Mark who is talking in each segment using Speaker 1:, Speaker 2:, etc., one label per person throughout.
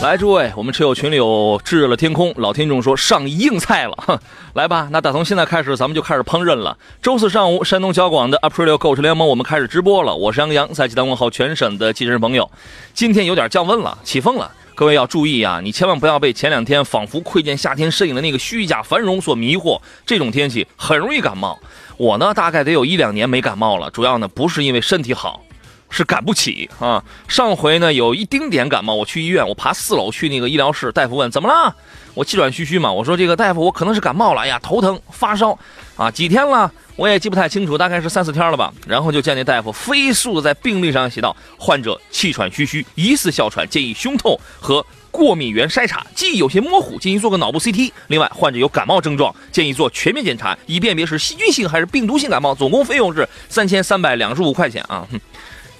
Speaker 1: 来，诸位，我们车友群里有炙热的天空，老听众说上硬菜了，哼，来吧，那打从现在开始，咱们就开始烹饪了。周四上午，山东交广的 Aprilio 购车联盟，我们开始直播了。我是杨洋，在济南问候全省的汽车朋友。今天有点降温了，起风了，各位要注意啊，你千万不要被前两天仿佛窥见夏天身影的那个虚假繁荣所迷惑。这种天气很容易感冒，我呢大概得有一两年没感冒了，主要呢不是因为身体好。是赶不起啊！上回呢有一丁点感冒，我去医院，我爬四楼去那个医疗室，大夫问怎么了，我气喘吁吁嘛，我说这个大夫我可能是感冒了，哎呀头疼发烧啊，几天了我也记不太清楚，大概是三四天了吧。然后就见那大夫飞速的在病历上写道：患者气喘吁吁，疑似哮喘，建议胸透和过敏原筛查，记忆有些模糊，建议做个脑部 CT。另外患者有感冒症状，建议做全面检查，以辨别是细菌性还是病毒性感冒。总共费用是三千三百两十五块钱啊。哼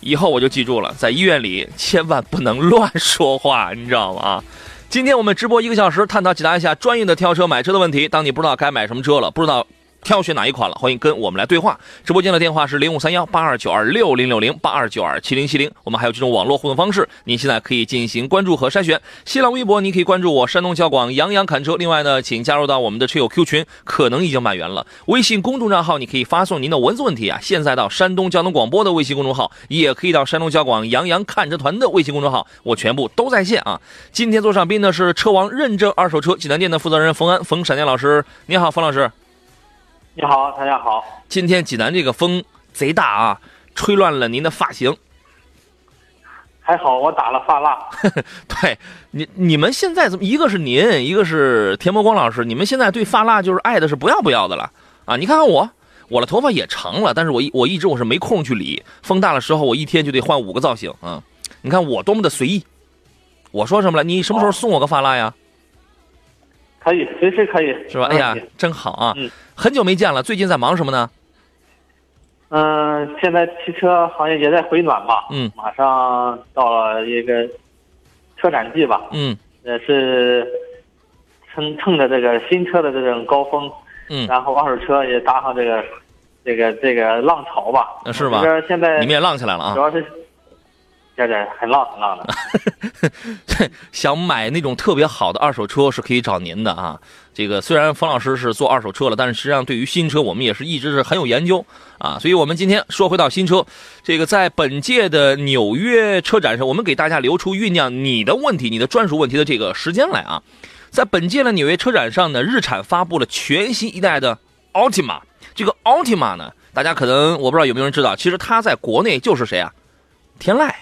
Speaker 1: 以后我就记住了，在医院里千万不能乱说话，你知道吗？啊，今天我们直播一个小时，探讨解答一下专业的挑车买车的问题。当你不知道该买什么车了，不知道。挑选哪一款了？欢迎跟我们来对话。直播间的电话是零五三幺八二九二六零六零八二九二七零七零。我们还有这种网络互动方式，您现在可以进行关注和筛选。新浪微博你可以关注我山东交广杨洋侃车。另外呢，请加入到我们的车友 Q 群，可能已经满员了。微信公众账号你可以发送您的文字问题啊，现在到山东交通广播的微信公众号，也可以到山东交广杨洋看车团的微信公众号，我全部都在线啊。今天做上宾的是车王认证二手车济南店的负责人冯安冯闪电老师，你好，冯老师。
Speaker 2: 你好，大家好。
Speaker 1: 今天济南这个风贼大啊，吹乱了您的发型。
Speaker 2: 还好我打了发蜡。
Speaker 1: 对，你你们现在怎么？一个是您，一个是田伯光老师，你们现在对发蜡就是爱的是不要不要的了啊！你看看我，我的头发也长了，但是我一我一直我是没空去理。风大的时候，我一天就得换五个造型啊！你看我多么的随意。我说什么了？你什么时候送我个发蜡呀？
Speaker 2: 可以，随时可以，
Speaker 1: 是吧？哎呀，真好啊！嗯，很久没见了，最近在忙什么呢？
Speaker 2: 嗯，现在汽车行业也在回暖吧？
Speaker 1: 嗯，
Speaker 2: 马上到了一个车展季吧？
Speaker 1: 嗯，
Speaker 2: 也是趁趁着这个新车的这种高峰，
Speaker 1: 嗯，
Speaker 2: 然后二手车也搭上这个这个这个浪潮吧？
Speaker 1: 是吧？
Speaker 2: 现在
Speaker 1: 你们也浪起来了啊？
Speaker 2: 主要是。这这很浪很浪的，
Speaker 1: 想买那种特别好的二手车是可以找您的啊。这个虽然冯老师是做二手车了，但是实际上对于新车我们也是一直是很有研究啊。所以我们今天说回到新车，这个在本届的纽约车展上，我们给大家留出酝酿你的问题、你的专属问题的这个时间来啊。在本届的纽约车展上呢，日产发布了全新一代的 Altima。这个 Altima 呢，大家可能我不知道有没有人知道，其实它在国内就是谁啊？天籁。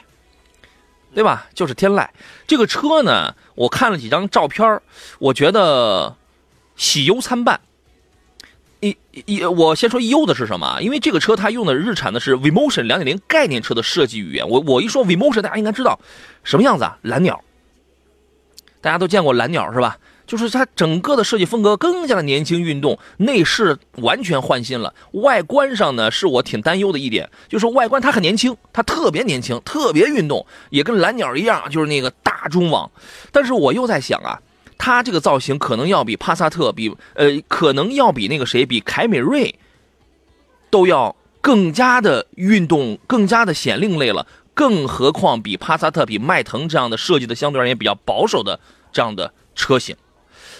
Speaker 1: 对吧？就是天籁这个车呢，我看了几张照片我觉得喜忧参半。一一，我先说忧的是什么？因为这个车它用的日产的是 Vmotion 两点零概念车的设计语言。我我一说 Vmotion，大家应该知道什么样子啊？蓝鸟，大家都见过蓝鸟是吧？就是它整个的设计风格更加的年轻运动，内饰完全换新了。外观上呢，是我挺担忧的一点，就是外观它很年轻，它特别年轻，特别运动，也跟蓝鸟一样，就是那个大中网。但是我又在想啊，它这个造型可能要比帕萨特，比呃，可能要比那个谁，比凯美瑞都要更加的运动，更加的显另类了。更何况比帕萨特、比迈腾这样的设计的相对而言比较保守的这样的车型。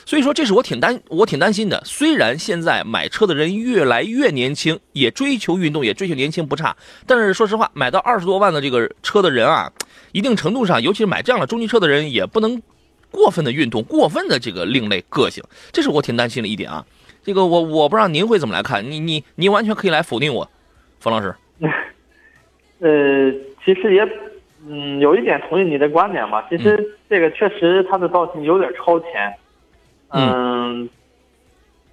Speaker 1: 所以说，这是我挺担我挺担心的。虽然现在买车的人越来越年轻，也追求运动，也追求年轻不差，但是说实话，买到二十多万的这个车的人啊，一定程度上，尤其是买这样的中级车的人，也不能过分的运动，过分的这个另类个性，这是我挺担心的一点啊。这个我我不知道您会怎么来看，你你你完全可以来否定我，冯老师。
Speaker 2: 呃，其实也嗯有一点同意你的观点吧。其实这个确实它的造型有点超前。嗯，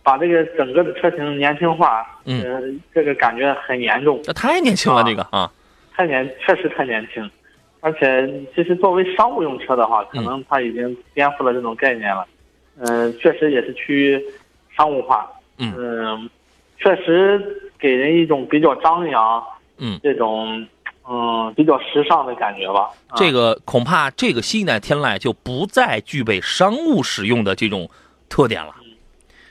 Speaker 2: 把这个整个的车型年轻化，
Speaker 1: 嗯。
Speaker 2: 呃，这个感觉很严重，
Speaker 1: 这太年轻了，
Speaker 2: 啊。
Speaker 1: 这个啊，
Speaker 2: 太年确实太年轻，而且其实作为商务用车的话，可
Speaker 1: 嗯
Speaker 2: 能它已经颠覆了这种概念了，嗯、确实也是趋于商务化，
Speaker 1: 嗯。
Speaker 2: 嗯，确实给人一种比较张扬，
Speaker 1: 嗯，
Speaker 2: 这种嗯比较时尚的感觉吧，啊。
Speaker 1: 这个恐怕这个新一代天籁就不再具备商务使用的这种特点了，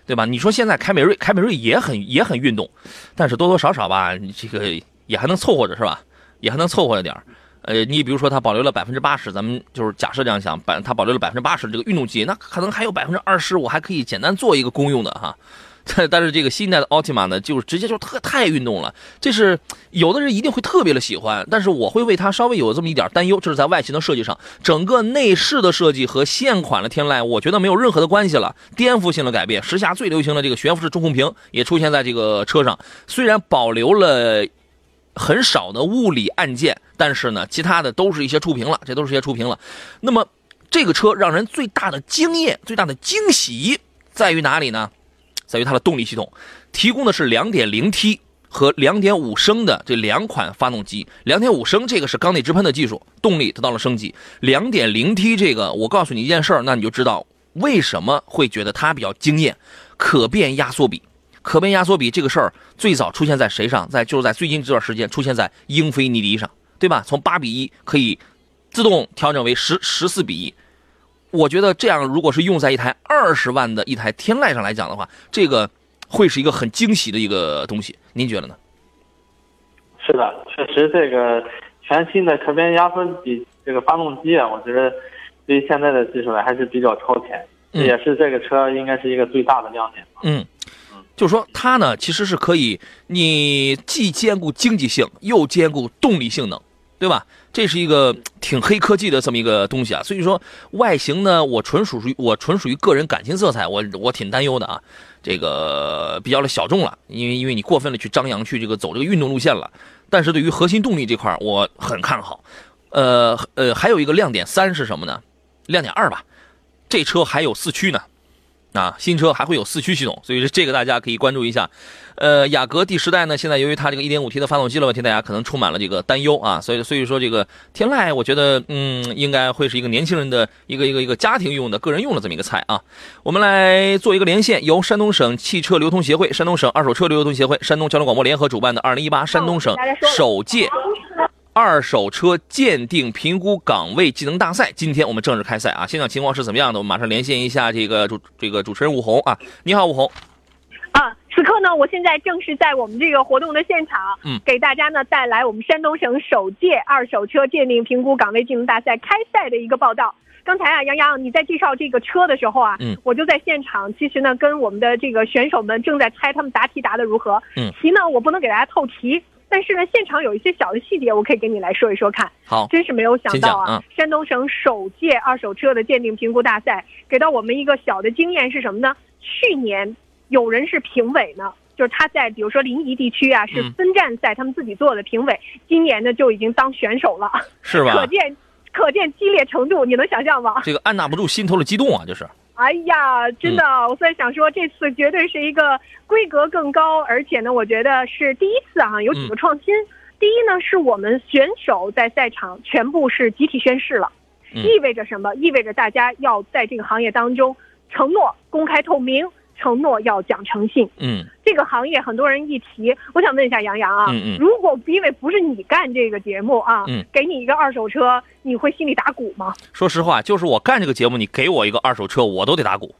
Speaker 1: 对吧？你说现在凯美瑞，凯美瑞也很也很运动，但是多多少少吧，这个也还能凑合着是吧？也还能凑合着点儿。呃，你比如说它保留了百分之八十，咱们就是假设这样想，百它保留了百分之八十这个运动级，那可能还有百分之二十，我还可以简单做一个公用的哈。但 但是这个新一代的奥特曼呢，就是直接就特太运动了，这是有的人一定会特别的喜欢，但是我会为它稍微有这么一点担忧，这是在外形的设计上，整个内饰的设计和现款的天籁，我觉得没有任何的关系了，颠覆性的改变。时下最流行的这个悬浮式中控屏也出现在这个车上，虽然保留了很少的物理按键，但是呢，其他的都是一些触屏了，这都是一些触屏了。那么这个车让人最大的惊艳、最大的惊喜在于哪里呢？在于它的动力系统，提供的是 2.0T 和2.5升的这两款发动机。2.5升这个是缸内直喷的技术，动力得到了升级。2.0T 这个，我告诉你一件事儿，那你就知道为什么会觉得它比较惊艳。可变压缩比，可变压缩比这个事儿最早出现在谁上？在就是在最近这段时间出现在英菲尼迪上，对吧？从八比一可以自动调整为十十四比一。我觉得这样，如果是用在一台二十万的一台天籁上来讲的话，这个会是一个很惊喜的一个东西。您觉得呢？
Speaker 2: 是的，确实这个全新的可变压缩比这个发动机啊，我觉得对于现在的技术来还是比较超前，
Speaker 1: 嗯
Speaker 2: 也是这个车应该是一个最大的亮点吧。
Speaker 1: 嗯，就是说它呢，其实是可以，你既兼顾经济性，又兼顾动力性能，对吧？这是一个挺黑科技的这么一个东西啊。所以说外形呢，我纯属于我纯属于个人感情色彩，我我挺担忧的啊。这个比较的小众了，因为因为你过分的去张扬，去这个走这个运动路线了。但是对于核心动力这块，我很看好。呃呃，还有一个亮点三是什么呢？亮点二吧，这车还有四驱呢。啊，新车还会有四驱系统，所以说这个大家可以关注一下。呃，雅阁第十代呢，现在由于它这个 1.5T 的发动机的问题，大家可能充满了这个担忧啊，所以所以说这个天籁，我觉得嗯，应该会是一个年轻人的一个一个一个家庭用的、个人用的这么一个菜啊。我们来做一个连线，由山东省汽车流通协会、山东省二手车流通协会、山东交通广播联合主办的2018山东省首届。二手车鉴定评估岗位技能大赛，今天我们正式开赛啊！现场情况是怎么样的？我们马上连线一下这个主这个主持人武红啊，你好，武红。
Speaker 3: 啊，此刻呢，我现在正是在我们这个活动的现场，
Speaker 1: 嗯，
Speaker 3: 给大家呢带来我们山东省首届二手车鉴定评估岗位技能大赛开赛的一个报道。刚才啊，杨洋你在介绍这个车的时候啊，
Speaker 1: 嗯，
Speaker 3: 我就在现场，其实呢，跟我们的这个选手们正在猜他们答题答的如何。
Speaker 1: 嗯，
Speaker 3: 题呢，我不能给大家透题，但是呢，现场有一些小的细节，我可以跟你来说一说看。
Speaker 1: 好，
Speaker 3: 真是没有想到啊！
Speaker 1: 啊
Speaker 3: 山东省首届二手车的鉴定评估大赛，给到我们一个小的经验是什么呢？去年有人是评委呢，就是他在比如说临沂地区啊是
Speaker 1: 嗯
Speaker 3: 分站赛，他们自己做的评委，今年呢就已经当选手了，
Speaker 1: 是吧
Speaker 3: 可？见可见激烈程度，你能想象吗？
Speaker 1: 这个按捺不住心头的激动啊，就是。
Speaker 3: 哎呀，真的，
Speaker 1: 嗯
Speaker 3: 我在想说，这次绝对是一个规格更高，而且呢，我觉得是第一次啊，有几
Speaker 1: 嗯
Speaker 3: 个创新。第一呢，是我们选手在赛场全部是集体宣誓了，
Speaker 1: 嗯
Speaker 3: 意味着什么？意味着大家要在这个行业当中承诺公开透明，承诺要讲诚信。
Speaker 1: 嗯
Speaker 3: 这个行业很多人一提，我想问一下杨洋啊，
Speaker 1: 嗯嗯
Speaker 3: 如果因为不是你干这个节目啊，
Speaker 1: 嗯
Speaker 3: 给你一个二手车，你会心里打鼓吗？
Speaker 1: 说实话，就是我干这个节目，你给我一个二手车，我都得打鼓。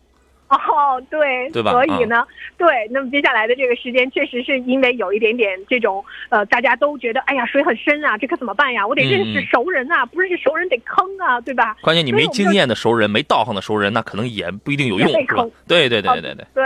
Speaker 3: 哦，对，
Speaker 1: 对吧
Speaker 3: 所以呢，对，那么接下来的这个时间，确实是因为有一点点这种，呃，大家都觉得，哎呀，水很深啊，这可怎么办呀？我得认识熟人啊，不认识熟人得坑啊，对吧？
Speaker 1: 关键你没经验的熟人，没道行的熟人，那可能也不一定有用？对对对对对
Speaker 3: 对，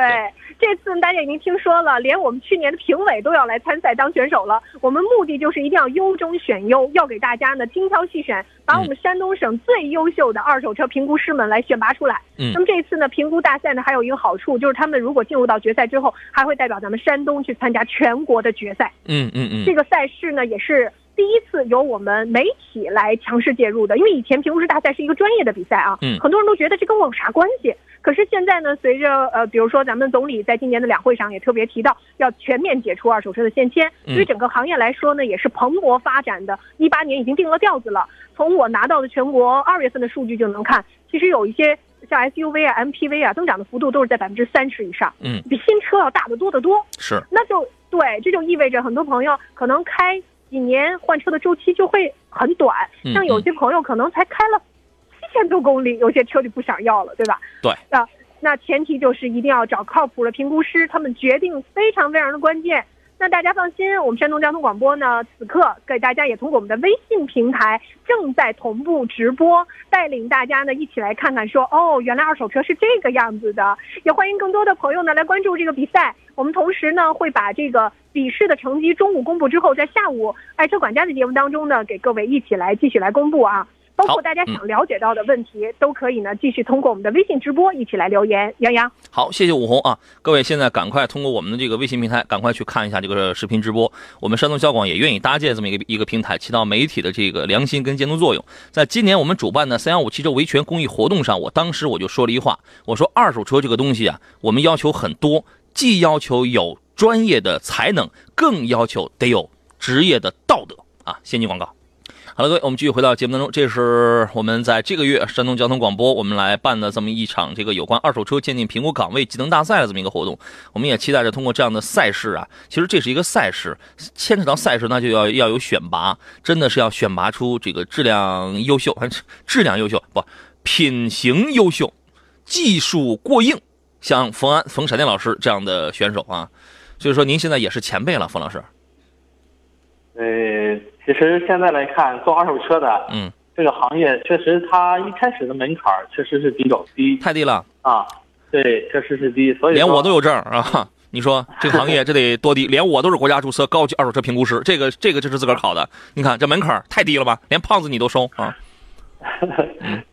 Speaker 3: 这次大家已经听说了，连我们去年的评委都要来参赛当选手了。我们目的就是一定要优中选优，要给大家呢精挑细选，把我们山东省最优秀的二手车评估师们来选拔出来。
Speaker 1: 嗯
Speaker 3: 那么这次呢，评估大赛呢还有一个好处，就是他们如果进入到决赛之后，还会代表咱们山东去参加全国的决赛。
Speaker 1: 嗯嗯嗯
Speaker 3: 这个赛事呢，也是第一次由我们媒体来强势介入的，因为以前评估师大赛是一个专业的比赛啊，
Speaker 1: 嗯
Speaker 3: 很多人都觉得这跟我有啥关系？可是现在呢，随着呃，比如说咱们总理在今年的两会上也特别提到，要全面解除二手车的限迁，
Speaker 1: 嗯
Speaker 3: 对整个行业来说呢，也是蓬勃发展的。一八年已经定了调子了。从我拿到的全国二月份的数据就能看，其实有一些像 SUV 啊、MPV 啊，增长的幅度都是在百分之三十以上，
Speaker 1: 嗯，
Speaker 3: 比新车要大得多得多。
Speaker 1: 是，
Speaker 3: 那就对，这就意味着很多朋友可能开几年换车的周期就会很短，
Speaker 1: 嗯
Speaker 3: 像有些朋友可能才开了七千多公里，有些车就不想要了，对吧？
Speaker 1: 对。
Speaker 3: 啊，那前提就是一定要找靠谱的评估师，他们决定非常非常的关键。那大家放心，我们山东交通广播呢，此刻给大家也通过我们的微信平台正在同步直播，带领大家呢一起来看看说，哦，原来二手车是这个样子的。也欢迎更多的朋友呢来关注这个比赛。我们同时呢会把这个笔试的成绩中午公布之后，在下午爱车管家的节目当中呢，给各位一起来继续来公布啊。包括大家想了解到的问题，都可以呢继续通过我们的微信直播一起来留言。杨洋。
Speaker 1: 好，谢谢武红啊！各位现在赶快通过我们的这个微信平台，赶快去看一下这个视频直播。我们山东交广也愿意搭建这么一个一个平台，起到媒体的这个良心跟监督作用。在今年我们主办的三幺五汽车维权公益活动上，我当时我就说了一话，我说二手车这个东西啊，我们要求很多，既要求有专业的才能，更要求得有职业的道德啊！先进广告。好了，各位，我们继续回到节目当中。这是我们在这个月山东交通广播我们来办的这么一场这个有关二手车鉴定评估岗位技能大赛的这么一个活动。我们也期待着通过这样的赛事啊，其实这是一个赛事，牵扯到赛事，那就要要有选拔，真的是要选拔出这个质量优秀，还质量优秀不，品行优秀，技术过硬，像冯安、冯闪电老师这样的选手啊。所以说，您现在也是前辈了，冯老师。
Speaker 2: 呃，其实现在来看，做二手车的，
Speaker 1: 嗯，
Speaker 2: 这个行业确实它一开始的门槛确实是比较低
Speaker 1: 太低了。
Speaker 2: 啊，对，确实是低，所以
Speaker 1: 连我都有证啊！你说 这个行业这得多低？连我都是国家注册高级二手车评估师，这个这个就是自个儿考的。你看这门槛太低了吧？连胖子你都收啊！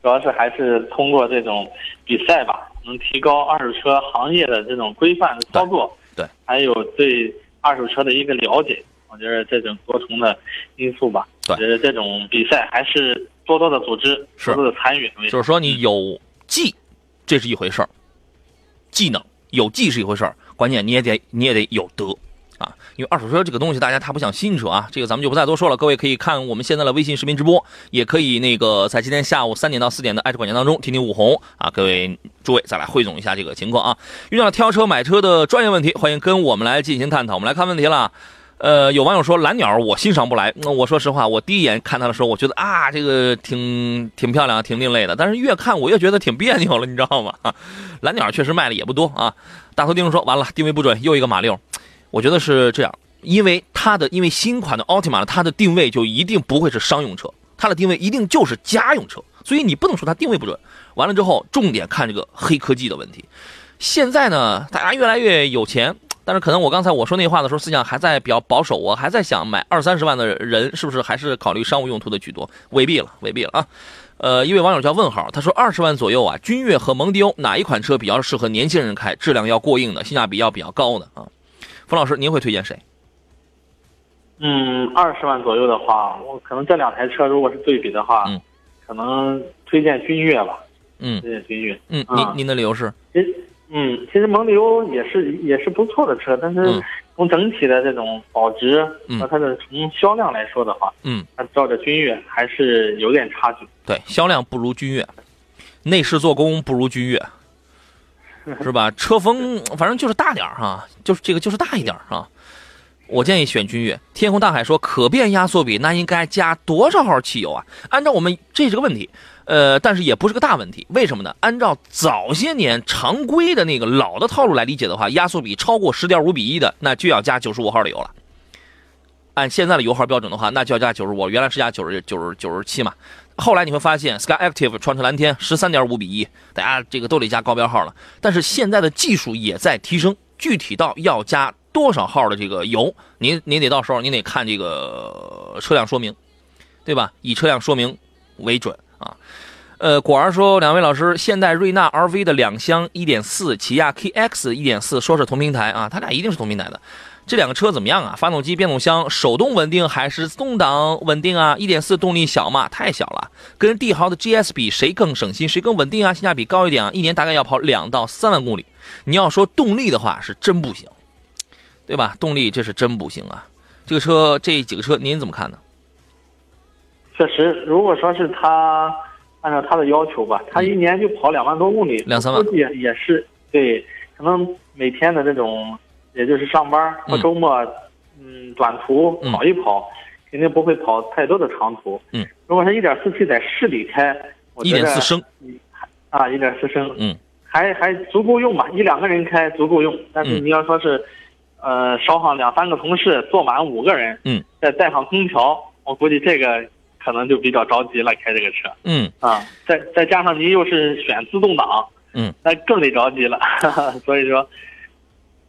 Speaker 2: 主要是还是通过这种比赛吧，能提高二手车行业的这种规范的操作，
Speaker 1: 对对
Speaker 2: 还有对二手车的一个了解。我觉得这种多重的因素吧，
Speaker 1: 对
Speaker 2: 我觉得这种比赛还是多多的组织，多多的参与
Speaker 1: 就是说你有技，这是一回事儿，技能有技是一回事儿，关键你也得你也得有德啊！因为二手车这个东西，大家它不像新车啊，这个咱们就不再多说了。各位可以看我们现在的微信视频直播，也可以那个在今天下午三点到四点的爱车管家当中听听武红啊，各位诸位再来汇总一下这个情况啊。遇到了挑车买车的专业问题，欢迎跟我们来进行探讨。我们来看问题了。呃，有网友说蓝鸟我欣赏不来。那我说实话，我第一眼看它的时候，我觉得啊，这个挺挺漂亮，挺另类的。但是越看我越觉得挺别扭了，你知道吗？蓝鸟确实卖的也不多啊。大头钉说完了，定位不准，又一个马六。我觉得是这样，因为它的因为新款的奥特玛它的定位就一定不会是商用车，它的定位一定就是家用车，所以你不能说它定位不准。完了之后，重点看这个黑科技的问题。现在呢，大家越来越有钱。但是可能我刚才我说那话的时候，思想还在比较保守，我还在想买二三十万的人是不是还是考虑商务用途的居多？未必了，未必了啊。呃，一位网友叫问号，他说二十万左右啊，君越和蒙迪欧哪一款车比较适合年轻人开，质量要过硬的，性价比要比较高的啊？冯老师，您会推荐谁？
Speaker 2: 嗯，二十万左右的话，我可能这两台车如果是对比的话，
Speaker 1: 嗯
Speaker 2: 可能推荐君越吧，
Speaker 1: 嗯
Speaker 2: 推荐君越。
Speaker 1: 嗯，
Speaker 2: 啊
Speaker 1: 您您的理由是？
Speaker 2: 嗯，其实蒙迪欧也是也是不错的车，但是
Speaker 1: 嗯
Speaker 2: 从整体的这种保值
Speaker 1: 嗯
Speaker 2: 和它的从销量来说的话，
Speaker 1: 嗯，
Speaker 2: 它照着君越还是有点差距。
Speaker 1: 对，销量不如君越，内饰做工不如君越，是吧？车风反正就是大点儿哈，就是这个就是大一点儿哈。我建议选君越。天空大海说可变压缩比那应该加多少号汽油啊？按照我们这是个问题，呃，但是也不是个大问题。为什么呢？按照早些年常规的那个老的套路来理解的话，压缩比超过十点五比一的，那就要加九十五号的油了。按现在的油耗标准的话，那就要加九十五，原来是加九十九十九十七嘛。后来你会发现，Sky Active 创驰蓝天十三点五比一，大家这个都得加高标号了。但是现在的技术也在提升，具体到要加多少号的这个油，您您得到时候您得看这个车辆说明，对吧？以车辆说明为准。呃，果儿说，两位老师，现代瑞纳 RV 的两厢1.4，起亚 KX 1.4，说是同平台啊，它俩一定是同平台的。这两个车怎么样啊？发动机、变速箱手动稳定还是自动挡稳定啊？1.4动力小嘛，太小了。跟帝豪的 GS 比，谁更省心，谁更稳定啊？性价比高一点啊？一年大概要跑两到三万公里。你要说动力的话，是真不行，对吧？动力这是真不行啊。这个车这几个车您怎么看呢？
Speaker 2: 确实，如果说是它按照他的要求吧，他一年就跑两万多公里，
Speaker 1: 两三万。
Speaker 2: 估计也也是对，可能每天的这种，也就是上班或周末，嗯，短途
Speaker 1: 嗯。
Speaker 2: 跑一跑，肯定不会跑太多的长途。
Speaker 1: 嗯，
Speaker 2: 如果他一点四 T 在市里开，我觉得
Speaker 1: 1.4升
Speaker 2: 啊，一点四升，
Speaker 1: 嗯，
Speaker 2: 还还足够用吧，一两个人开足够用。但是
Speaker 1: 嗯。
Speaker 2: 你要说是，呃，捎上两三个同事，坐满五个人，
Speaker 1: 嗯，
Speaker 2: 再带上空调，我估计这个可能就比较着急了，开这个车
Speaker 1: 嗯
Speaker 2: 啊。再再加上您又是选自动挡，
Speaker 1: 嗯，
Speaker 2: 那更得着急了。所以说，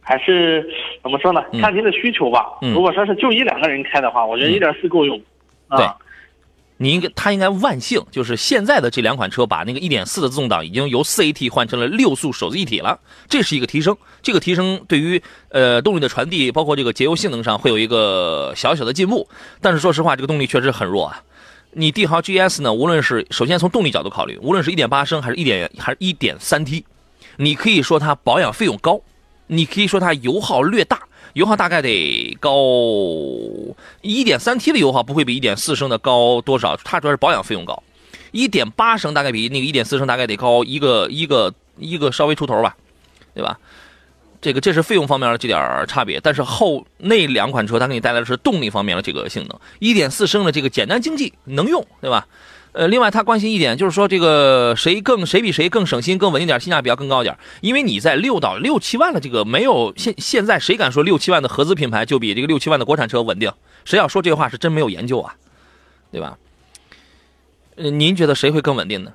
Speaker 2: 还是怎么说呢？
Speaker 1: 嗯
Speaker 2: 看您的需求吧。
Speaker 1: 嗯
Speaker 2: 如果说是就一两个人开的话，我觉得
Speaker 1: 嗯
Speaker 2: 一点四够用。啊、
Speaker 1: 对你应该，他应该万幸，就是现在的这两款车把那个1.4的自动挡已经由 4AT 换成了六速手自一体了，这是一个提升。这个提升对于呃动力的传递，包括这个节油性能上会有一个小小的进步。但是说实话，这个动力确实很弱啊。你帝豪 GS 呢，无论是首先从动力角度考虑，无论是一点八升还是一点还是一点三 T，你可以说它保养费用高，你可以说它油耗略大，油耗大概得高一点三 T 的油耗不会比一点四升的高多少，它主要是保养费用高。一点八升大概比那个一点四升大概得高一个一个一个稍微出头吧，对吧？这个这是费用方面的这点差别，但是后那两款车它给你带来的是动力方面的这个性能，一点四升的这个简单经济能用，对吧？呃，另外他关心一点就是说这个谁更谁比谁更省心更稳定点，性价比要更高点，因为你在六到六七万的这个没有现现在谁敢说六七万的合资品牌就比这个六七万的国产车稳定？谁要说这话是真没有研究啊，对吧？呃，您觉得谁会更稳定呢？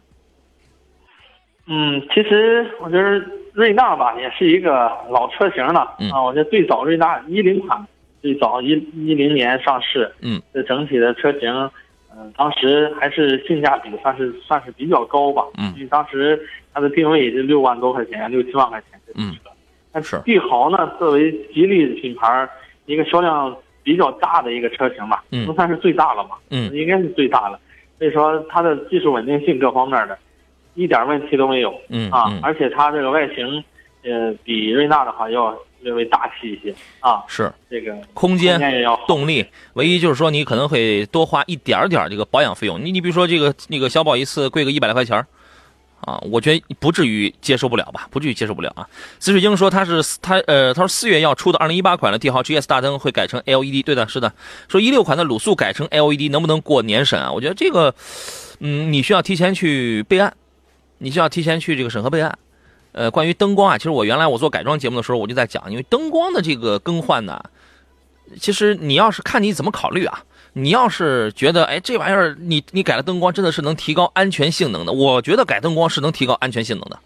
Speaker 2: 嗯，其实我觉得瑞纳吧，也是一个老车型了、
Speaker 1: 嗯
Speaker 2: 啊。我觉得最早瑞纳一零款，最早一一零年上市，
Speaker 1: 嗯，
Speaker 2: 这整体的车型，嗯、当时还是性价比算是算是比较高吧。
Speaker 1: 嗯
Speaker 2: 因为当时它的定位也就六万多块钱，六七万块钱这
Speaker 1: 嗯
Speaker 2: 车。但
Speaker 1: 是
Speaker 2: 帝豪呢，作为吉利品牌一个销量比较大的一个车型吧，
Speaker 1: 嗯
Speaker 2: 不算是最大了嘛，
Speaker 1: 嗯
Speaker 2: 应该是最大了。所以说它的技术稳定性各方面的，一点问题都没有。
Speaker 1: 嗯
Speaker 2: 啊，
Speaker 1: 嗯，
Speaker 2: 而且它这个外形，呃，比瑞纳的话要略微大气一些啊，
Speaker 1: 是
Speaker 2: 这个
Speaker 1: 空间动力，唯一就是说你可能会多花一点儿点儿这个保养费用。你你比如说这个那个小保一次贵个一百来块钱儿啊，我觉得不至于接受不了吧，不至于接受不了啊。紫水晶说他是他呃他说四月要出的二零一八款的帝豪 GS 大灯会改成 LED，对的，是的。说一六款的卤素改成 LED 能不能过年审啊？我觉得这个嗯你需要提前去备案，你就要提前去这个审核备案。呃，关于灯光啊，其实我原来我做改装节目的时候我就在讲，因为灯光的这个更换呢，其实你要是看你怎么考虑啊。你要是觉得，哎，这玩意儿你你改了灯光真的是能提高安全性能的，我觉得改灯光是能提高安全性能的。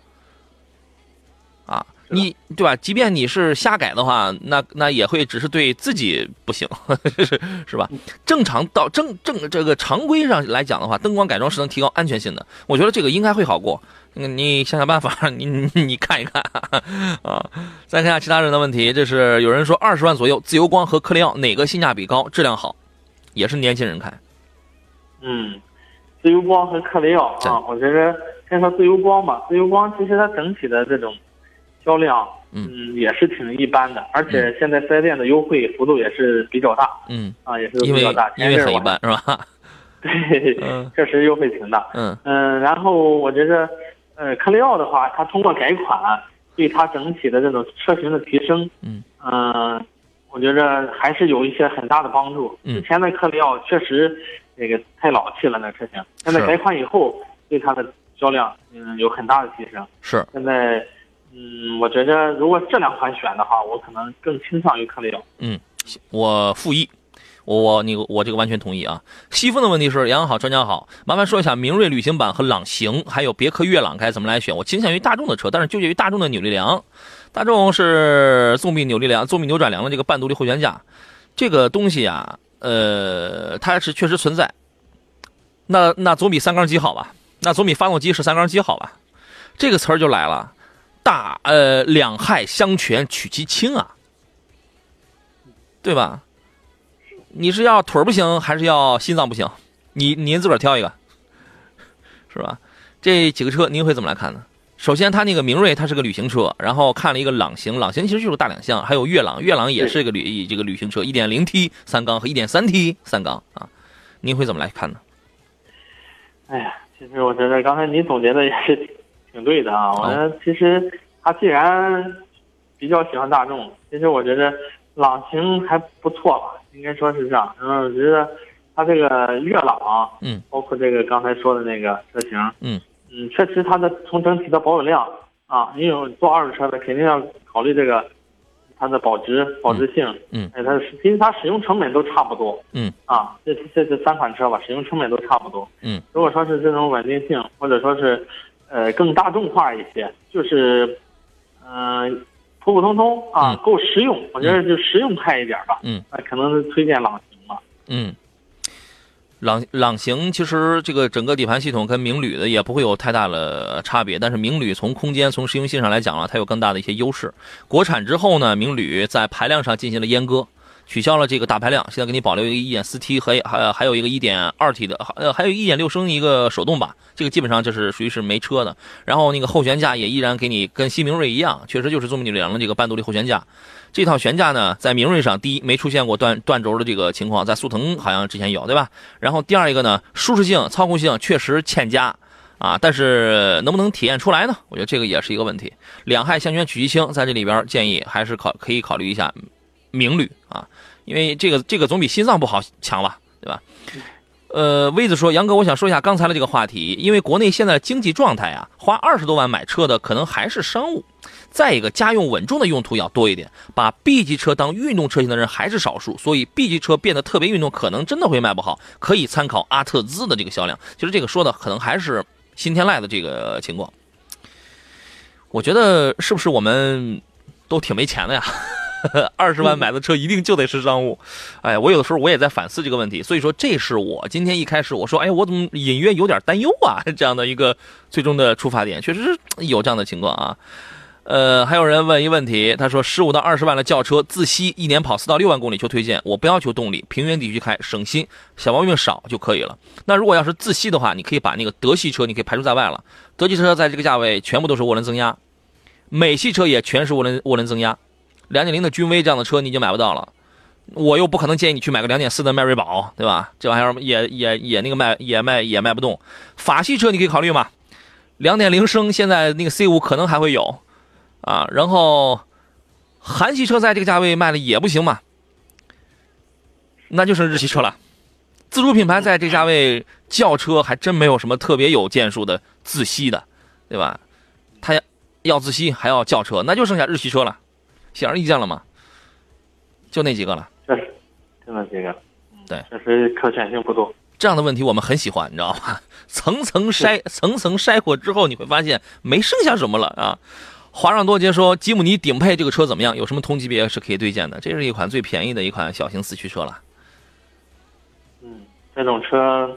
Speaker 1: 啊，你对吧？即便你是瞎改的话，那那也会只是对自己不行，是是吧？正常到正正这个常规上来讲的话，灯光改装是能提高安全性的，我觉得这个应该会好过。嗯你想想办法，你你你看一看啊。再看一下其他人的问题，这是有人说二十万左右，自由光和科雷傲哪个性价比高、质量好？也是年轻人开。
Speaker 2: 嗯，自由光和克雷奥啊，我觉得先说自由光吧，自由光其实它整体的这种销量，
Speaker 1: 嗯。
Speaker 2: 嗯，也是挺一般的，而且现在四 S 店的优惠幅度也是比较大。
Speaker 1: 嗯，
Speaker 2: 啊，也是比较大，
Speaker 1: 因为很一般是吧？
Speaker 2: 对，
Speaker 1: 嗯。
Speaker 2: 确实优惠挺大。
Speaker 1: 嗯。
Speaker 2: 嗯，然后我觉得，呃，克雷奥的话，它通过改款，对它整体的这种车型的提升，
Speaker 1: 嗯。
Speaker 2: 嗯我觉着还是有一些很大的帮助。
Speaker 1: 嗯。
Speaker 2: 之前的克雷奥确实那个太老气了，那车型，现在改款以后，对它的销量，嗯，有很大的提升。
Speaker 1: 是。
Speaker 2: 现在，嗯，我觉得如果这两款选的话，我可能更倾向于科雷傲。嗯。
Speaker 1: 我负一，我我你我这个完全同意啊。西风的问题是，杨好，专家好，麻烦说一下明锐旅行版和朗行，还有别克悦朗该怎么来选？我倾向于大众的车，但是纠结于大众的扭力梁。大众是纵臂扭力梁、纵臂扭转梁的这个半独立后悬架，这个东西啊，呃，它是确实存在。那那总比三缸机好吧？那总比发动机是三缸机好吧？这个词儿就来了，大呃两害相权取其轻啊。对吧？你是要腿儿不行，还是要心脏不行？你您自个儿挑一个，是吧？这几个车您会怎么来看呢？首先，它那个明锐它是个旅行车，然后看了一个朗行，朗行其实就是大两厢，还有悦朗，悦朗也是一个旅这个旅行车，一点零 T 三缸和一点三 T 三缸啊，您会怎么来看呢？
Speaker 2: 哎呀，其实我觉得刚才您总结的也是挺挺对的啊。我觉得其实他既然比较喜欢大众，其实我觉得朗行还不错吧，应该说是这样。然后我觉得它这个悦朗，
Speaker 1: 嗯，
Speaker 2: 包括这个刚才说的那个车型，
Speaker 1: 嗯
Speaker 2: 嗯，确实它的从整体的保有量啊，因为做二手车的肯定要考虑这个它的保值、保值性，
Speaker 1: 嗯
Speaker 2: 哎，它的其实它使用成本都差不多，
Speaker 1: 嗯
Speaker 2: 啊，这这这三款车吧，使用成本都差不多。
Speaker 1: 嗯，
Speaker 2: 如果说是这种稳定性，或者说是，呃，更大众化一些，就是，嗯、普普通通啊，
Speaker 1: 嗯
Speaker 2: 够实用，我觉得就实用派一点吧。
Speaker 1: 嗯，
Speaker 2: 那可能是推荐朗行吧。
Speaker 1: 嗯。朗朗行其实这个整个底盘系统跟明旅的也不会有太大的差别，但是明旅从空间、从实用性上来讲啊，它有更大的一些优势。国产之后呢，明旅在排量上进行了阉割，取消了这个大排量，现在给你保留一个 1.4T 和还还有一个 1.2T 的，呃还有1.6升一个手动吧，这个基本上就是属于是没车的。然后那个后悬架也依然给你跟新明锐一样，确实就是这么两个这个半独立后悬架。这套悬架呢，在明锐上，第一没出现过断断轴的这个情况，在速腾好像之前有，对吧？然后第二一个呢，舒适性、操控性确实欠佳啊，但是能不能体验出来呢？我觉得这个也是一个问题。两害相权取其轻，在这里边建议还是考可以考虑一下明旅啊，因为这个这个总比心脏不好强吧，对吧？呃，威子说，杨哥，我想说一下刚才的这个话题，因为国内现在的经济状态啊，花二十多万买车的可能还是商务，再一个家用稳重的用途要多一点，把 B 级车当运动车型的人还是少数，所以 B 级车变得特别运动，可能真的会卖不好，可以参考阿特兹的这个销量。其实这个说的可能还是新天籁的这个情况。我觉得是不是我们都挺没钱的呀？二十万买的车一定就得是商务，哎，我有的时候我也在反思这个问题，所以说这是我今天一开始我说，哎，我怎么隐约有点担忧啊？这样的一个最终的出发点，确实是有这样的情况啊。呃，还有人问一问题，他说十五到二十万的轿车自吸，一年跑四到六万公里求推荐。我不要求动力，平原地区开省心，小毛病少就可以了。那如果要是自吸的话，你可以把那个德系车你可以排除在外了。德系车在这个价位全部都是涡轮增压，美系车也全是涡轮涡轮增压。两点零的君威这样的车你已经买不到了，我又不可能建议你去买个两点四的迈锐宝，对吧？这玩意儿也也也那个卖也卖也卖不动。法系车你可以考虑嘛，两点零升现在那个 C 五可能还会有啊，然后韩系车在这个价位卖的也不行嘛，那就剩日系车了。自主品牌在这个价位，轿车还真没有什么特别有建树的自吸的，对吧？它要自吸还要轿车，那就剩下日系车了。显而易见了嘛，就那几个了。
Speaker 2: 确实，就那几个。
Speaker 1: 对，
Speaker 2: 确实可选性不多。
Speaker 1: 这样的问题我们很喜欢，你知道吗？层层筛，层层筛过之后，你会发现没剩下什么了啊。华让多杰说，吉姆尼顶配这个车怎么样？有什么同级别是可以推荐的？这是一款最便宜的一款小型四驱车了。
Speaker 2: 嗯，这种车，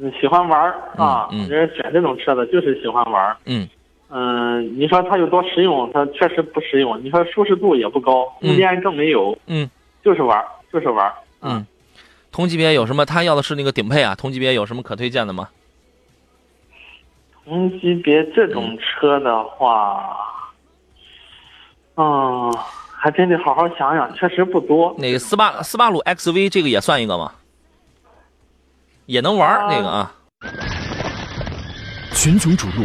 Speaker 2: 嗯喜欢玩儿啊，
Speaker 1: 嗯嗯
Speaker 2: 选这种车的就是喜欢玩儿。
Speaker 1: 嗯
Speaker 2: 嗯，你说它有多实用？它确实不实用。你说舒适度也不高，空间更没有，
Speaker 1: 嗯
Speaker 2: 就是玩儿，就是玩儿。
Speaker 1: 嗯，同级别有什么？他要的是那个顶配啊，同级别有什么可推荐的吗？
Speaker 2: 同级别这种车的话，嗯，还真得好好想想，确实不多。
Speaker 1: 那个斯巴斯巴鲁 XV 这个也算一个吗？也能玩那个啊。
Speaker 4: 群雄逐鹿，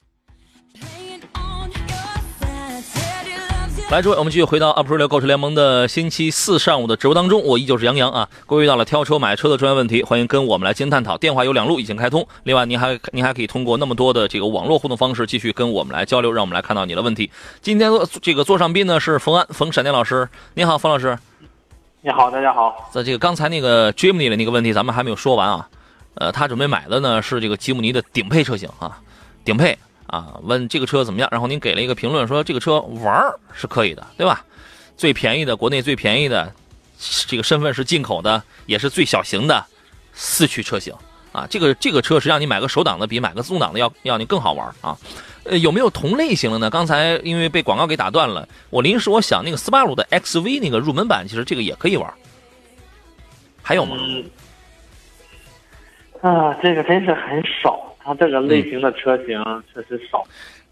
Speaker 1: 来，诸位，我们继续回到 UP 主流购车联盟的星期四上午的直播当中，我依旧是杨洋啊。各位遇到了挑车买车的专业问题，欢迎跟我们来进行探讨。电话有两路已经开通，另外您还您还可以通过那么多的这个网络互动方式继续跟我们来交流，让我们来看到你的问题。今天这个座上宾呢是冯安冯闪电老师，你好，冯老师。
Speaker 2: 你好，大家好。
Speaker 1: 在这个刚才那个 Jimny 的那个问题，咱们还没有说完啊。呃，他准备买的呢是这个吉姆尼的顶配车型啊，顶配啊。问这个车怎么样？然后您给了一个评论说这个车玩儿是可以的，对吧？最便宜的，国内最便宜的，这个身份是进口的，也是最小型的四驱车型啊。这个这个车实际上你买个手挡的比买个自动挡的要要你更好玩啊。呃，有没有同类型的呢？刚才因为被广告给打断了，我临时我想那个斯巴鲁的 XV 那个入门版，其实这个也可以玩。还有吗？
Speaker 2: 啊，这个真是很少，它这个类型的车型确实少。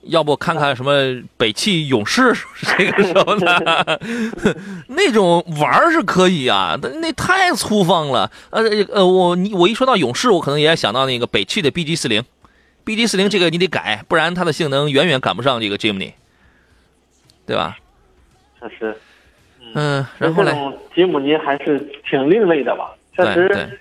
Speaker 1: 要不看看什么北汽勇士这个什么的？那种玩是可以啊，但那太粗放了。呃呃，我你我一说到勇士，我可能也想到那个北汽的 BG 四零。，BG 四零这个你得改，不然它的性能远远赶不上这个 Jimny，对吧？
Speaker 2: 确实，
Speaker 1: 嗯，然后呢？
Speaker 2: 吉姆尼还是挺另类的吧？确实，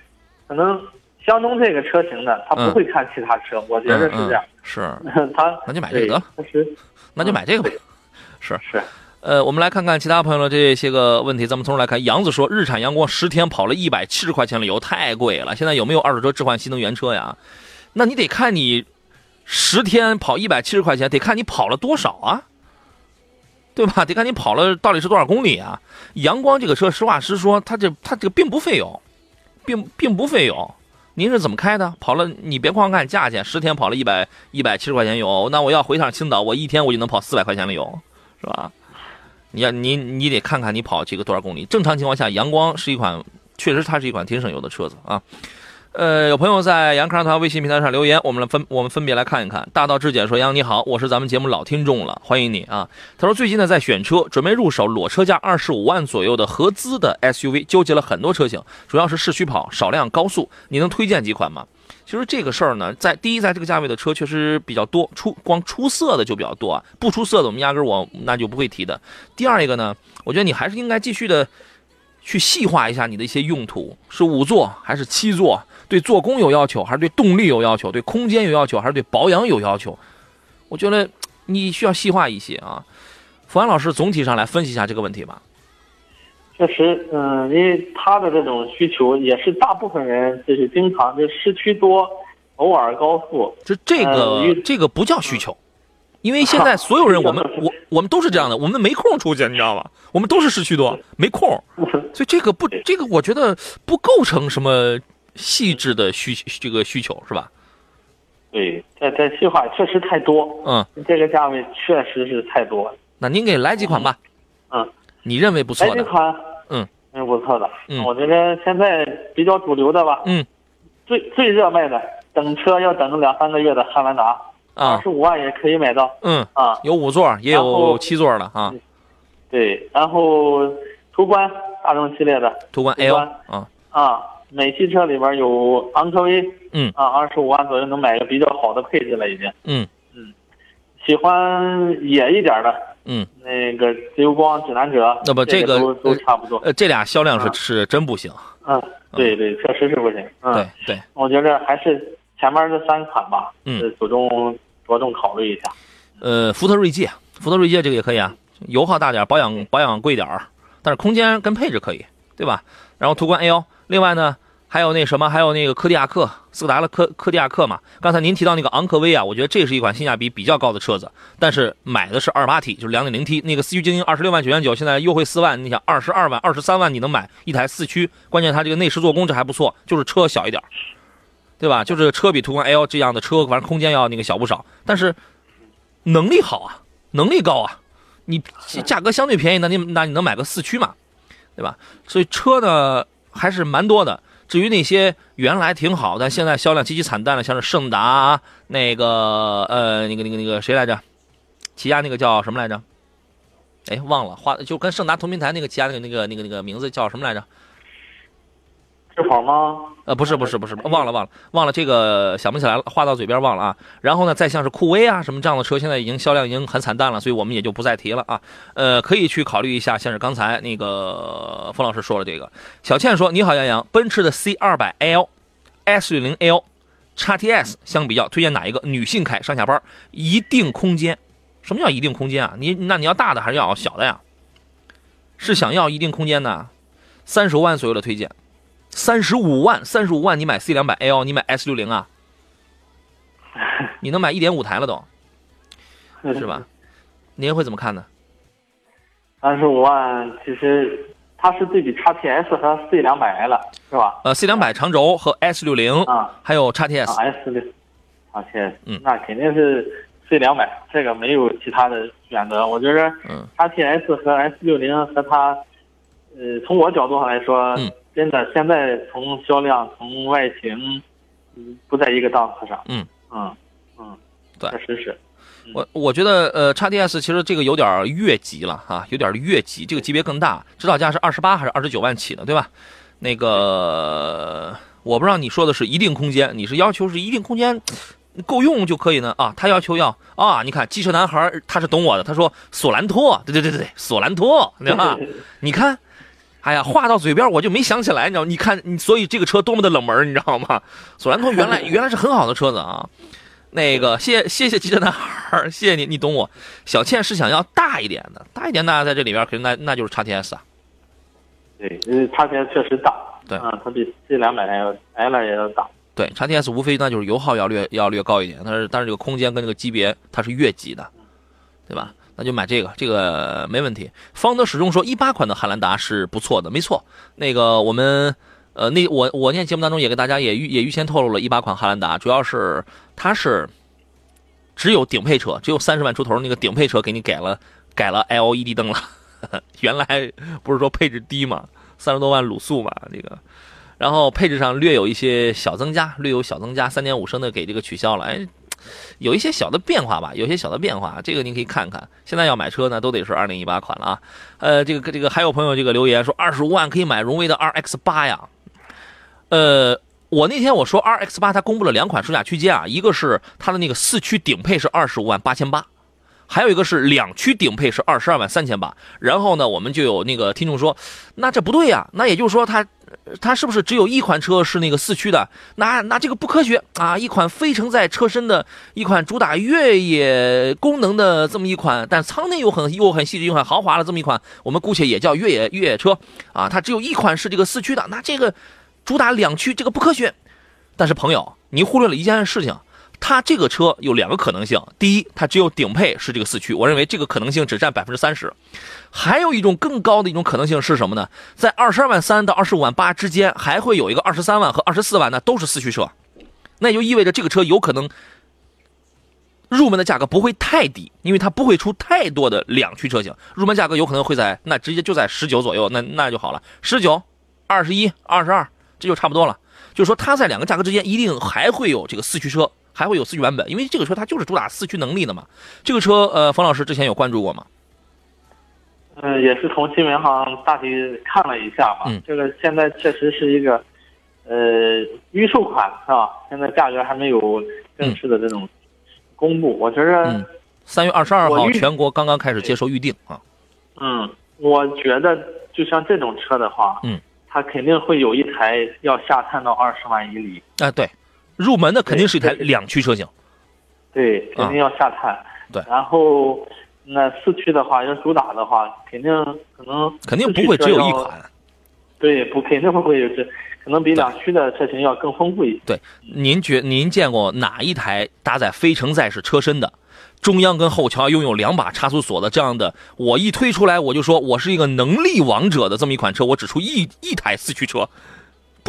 Speaker 2: 可能相中这个车型呢，他不会看其他车，我觉得是这样。
Speaker 1: 是，
Speaker 2: 他
Speaker 1: 那就买这个得了。那就买这个吧。是
Speaker 2: 是。
Speaker 1: 呃，我们来看看其他朋友的这些个问题。咱们从头来看，杨子说，日产阳光十天跑了一百七十块钱的油，太贵了。现在有没有二手车置换新能源车呀？那你得看你。十天跑一百七十块钱，得看你跑了多少啊，对吧？得看你跑了到底是多少公里啊。阳光这个车，实话实说，它这它这个并不费油，并并不费油。您是怎么开的？跑了，你别光看价钱，十天跑了一百一百七十块钱油，那我要回趟青岛，我一天我就能跑四百块钱的油，是吧？你要你你得看看你跑这个多少公里。正常情况下，阳光是一款，确实它是一款挺省油的车子啊。呃，有朋友在杨康团微信平台上留言，我们来分我们分别来看一看。大道至简说：“杨你好，我是咱们节目老听众了，欢迎你啊。”他说：“最近呢在选车，准备入手裸车价二十五万左右的合资的 SUV，纠结了很多车型，主要是市区跑、少量高速，你能推荐几款吗？”其实这个事儿呢，在第一，在这个价位的车确实比较多，出光出色的就比较多啊，不出色的我们压根我那就不会提的。第二一个呢，我觉得你还是应该继续的去细化一下你的一些用途，是五座还是七座？对做工有要求，还是对动力有要求？对空间有要求，还是对保养有要求？我觉得你需要细化一些啊。福安老师，总体上来分析一下这个问题吧。
Speaker 2: 确实，嗯，因为他的这种需求也是大部分人就是经常就市区多，偶尔高速。
Speaker 1: 这这个这个不叫需求，因为现在所有人，我们我我们都是这样的，我们没空出去，你知道吧？我们都是市区多，没空，所以这个不，这个我觉得不构成什么。细致的需这个需求是吧？
Speaker 2: 对，在在细化确实太多，
Speaker 1: 嗯，
Speaker 2: 这个价位确实是太多。
Speaker 1: 那您给来几款吧？
Speaker 2: 嗯，
Speaker 1: 你认为不错的？
Speaker 2: 来几款？嗯，嗯，不错的。嗯，我觉得现在比较主流的吧。
Speaker 1: 嗯，
Speaker 2: 最最热卖的，等车要等两三个月的汉兰达，二十五万也可以买到。
Speaker 1: 嗯
Speaker 2: 啊，
Speaker 1: 有五座也有七座的啊。
Speaker 2: 对，然后途观大众系列的
Speaker 1: 途观 L 啊
Speaker 2: 啊。美系车里边有昂科威，
Speaker 1: 嗯
Speaker 2: 啊，二十五万左右能买个比较好的配置了，已经。
Speaker 1: 嗯
Speaker 2: 嗯，喜欢野一点的，
Speaker 1: 嗯，
Speaker 2: 那个自由光、指南者，
Speaker 1: 那不这
Speaker 2: 个都都差不多。
Speaker 1: 呃，这俩销量是是真不行。
Speaker 2: 嗯，对对，确实是不行。
Speaker 1: 对对，
Speaker 2: 我觉着还是前面这三款吧，
Speaker 1: 嗯，
Speaker 2: 着重着重考虑一下。
Speaker 1: 呃，福特锐界，福特锐界这个也可以啊，油耗大点，保养保养贵点儿，但是空间跟配置可以，对吧？然后途观 L。另外呢，还有那什么，还有那个柯迪亚克，斯柯达的柯柯迪亚克嘛。刚才您提到那个昂科威啊，我觉得这是一款性价比比较高的车子，但是买的是二八 T，就是两点零 T，那个四驱精英二十六万九千九，现在优惠四万，你想二十二万、二十三万你能买一台四驱，关键它这个内饰做工这还不错，就是车小一点，对吧？就是车比途观 L 这样的车，反正空间要那个小不少，但是能力好啊，能力高啊，你价格相对便宜，那你那你能买个四驱嘛，对吧？所以车呢。还是蛮多的。至于那些原来挺好，但现在销量极其惨淡的，像是圣达那个呃那个那个那个谁来着？起亚那个叫什么来着？哎，忘了，花就跟圣达同平台那个起亚那个那个那个那个名字叫什么来着？
Speaker 2: 是好吗？
Speaker 1: 呃，不是，不是，不是，忘了，忘了，忘了，这个想不起来了，话到嘴边忘了啊。然后呢，再像是酷威啊什么这样的车，现在已经销量已经很惨淡了，所以我们也就不再提了啊。呃，可以去考虑一下，像是刚才那个冯老师说的这个。小倩说：“你好，杨洋，奔驰的 C 二百 L、S 六零 L、叉 TS 相比较，推荐哪一个？女性开上下班，一定空间。什么叫一定空间啊？你那你要大的还是要小的呀？是想要一定空间的？”三十万左右的推荐，三十五万，三十五万你买 C 两百 L，你买 S 六零啊，你能买一点五台了都，是吧？您会怎么看呢？
Speaker 2: 三十五万，其实它是对比 x TS 和 C 两百 L，是吧？
Speaker 1: 呃，C 两百长轴和 S 六零
Speaker 2: 啊，
Speaker 1: 还有叉 T
Speaker 2: 啊 S，S 六，，XTS，
Speaker 1: 嗯
Speaker 2: 那肯定是 C 两百，这个没有其他的选择。我觉得
Speaker 1: 嗯
Speaker 2: 叉 T S 和 S 六零和它，呃，从我角度上来说，
Speaker 1: 嗯
Speaker 2: 真的现在从销量、从外形，嗯，不在一个档次上。
Speaker 1: 嗯
Speaker 2: 嗯嗯，
Speaker 1: 对
Speaker 2: 确实是。
Speaker 1: 我我觉得呃叉 DS 其实这个有点越级了哈、有点越级，这个级别更大，指导价是二十八还是二十九万起的，对吧？那个我不知道你说的是一定空间，你是要求是一定空间够用就可以呢啊？他要求要啊，你看机车男孩他是懂我的，他说索兰托，对对对对对，索兰托，对吧？你看。哎呀，话到嘴边我就没想起来，你知道？你看，你所以这个车多么的冷门，你知道吗？索兰托原来 原来是很好的车子啊。那个，谢谢谢机车男孩儿，谢谢你，你懂我。小倩是想要大一点的，大一点那在这里边肯定那那就是叉 T S 啊。
Speaker 2: 对，因为叉 T S 确实大。
Speaker 1: 对
Speaker 2: 啊，它比这两百还要 L 也要大。
Speaker 1: 对，叉 T S 无非那就是油耗要略要略高一点，但是但是这个空间跟这个级别它是越级的，对吧？那就买这个，这个没问题。方德始终说一八款的汉兰达是不错的，没错。那个我们呃，那我我念节目当中也给大家也预也预先透露了一八款汉兰达，主要是它是只有顶配车，只有三十万出头那个顶配车给你改了改了 LED 灯了，原来不是说配置低嘛，三十多万卤素嘛，这个。然后配置上略有一些小增加，略有小增加，三点五升的给这个取消了，哎，有一些小的变化吧，有些小的变化，这个您可以看看。现在要买车呢，都得是二零一八款了啊。呃，这个这个还有朋友这个留言说，二十五万可以买荣威的 RX 八呀。呃，我那天我说 RX 八它公布了两款售价区间啊，一个是它的那个四驱顶配是二十五万八千八。还有一个是两驱顶配是二十二万三千八，然后呢，我们就有那个听众说，那这不对呀、那也就是说它它是不是只有一款车是那个四驱的？那那这个不科学啊！一款非承载车身的一款主打越野功能的这么一款，但舱内又很又很细致又很豪华的这么一款，我们姑且也叫越野越野车啊，它只有一款是这个四驱的，那这个主打两驱，这个不科学。但是朋友，你忽略了一件事情。它这个车有两个可能性，第一，它只有顶配是这个四驱，我认为这个可能性只占百分之三十。还有一种更高的一种可能性是什么呢？在二十二万三到二十五万八之间，还会有一个二十三万和二十四万，那都是四驱车，那也就意味着这个车有可能入门的价格不会太低，因为它不会出太多的两驱车型，入门价格有可能会在那直接就在十九左右，那那就好了，十九、二十一、二十二，这就差不多了。就是说，它在两个价格之间一定还会有这个四驱车。还会有四驱版本，因为这个车它就是主打四驱能力的嘛。这个车，呃，冯老师之前有关注过吗？
Speaker 2: 嗯，也是从新闻上大体看了一下吧。
Speaker 1: 嗯
Speaker 2: 这个现在确实是一个，呃，预售款是吧？现在价格还没有正式的这种公布。我觉着，
Speaker 1: 嗯三月二十二号全国刚刚开始接受预定啊。
Speaker 2: 嗯，我觉得就像这种车的话，
Speaker 1: 嗯，
Speaker 2: 它肯定会有一台要下探到二十万以里。
Speaker 1: 啊、对，入门的肯定是一台两驱车型。
Speaker 2: 对，肯定要下探。
Speaker 1: 啊对
Speaker 2: 然后那四驱的话，要主打的话，肯定可能
Speaker 1: 肯定不会只有一款。
Speaker 2: 对，不肯定不会有这，可能比两驱的车型要更丰富一些。
Speaker 1: 对，您觉您见过哪一台搭载非承载式车身的，中央跟后桥拥有两把差速锁的这样的？我一推出来，我就说我是一个能力王者的这么一款车，我只出一一台四驱车，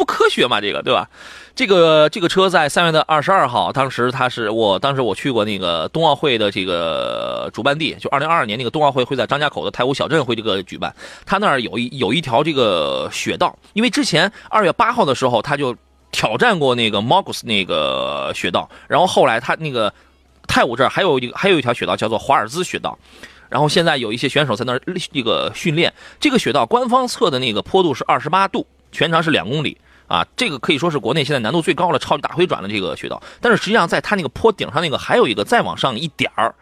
Speaker 1: 不科学嘛？这个对吧？这个这个车在三月的二十二号，当时它是我当时我去过那个冬奥会的这个主办地，就二零二二年那个冬奥会会在张家口的太湖小镇会这个举办，它那儿有一有一条这个雪道，因为之前二月八号的时候他就挑战过那个 Mogus 那个雪道，然后后来他那个泰晤这儿还有一个还有一条雪道叫做华尔兹雪道。然后现在有一些选手在那儿这个训练，这个雪道官方测的那个坡度是二十八度，全长是两公里啊，这个可以说是国内现在难度最高的超级大回转的这个雪道。但是实际上在它那个坡顶上那个还有一个再往上一点儿，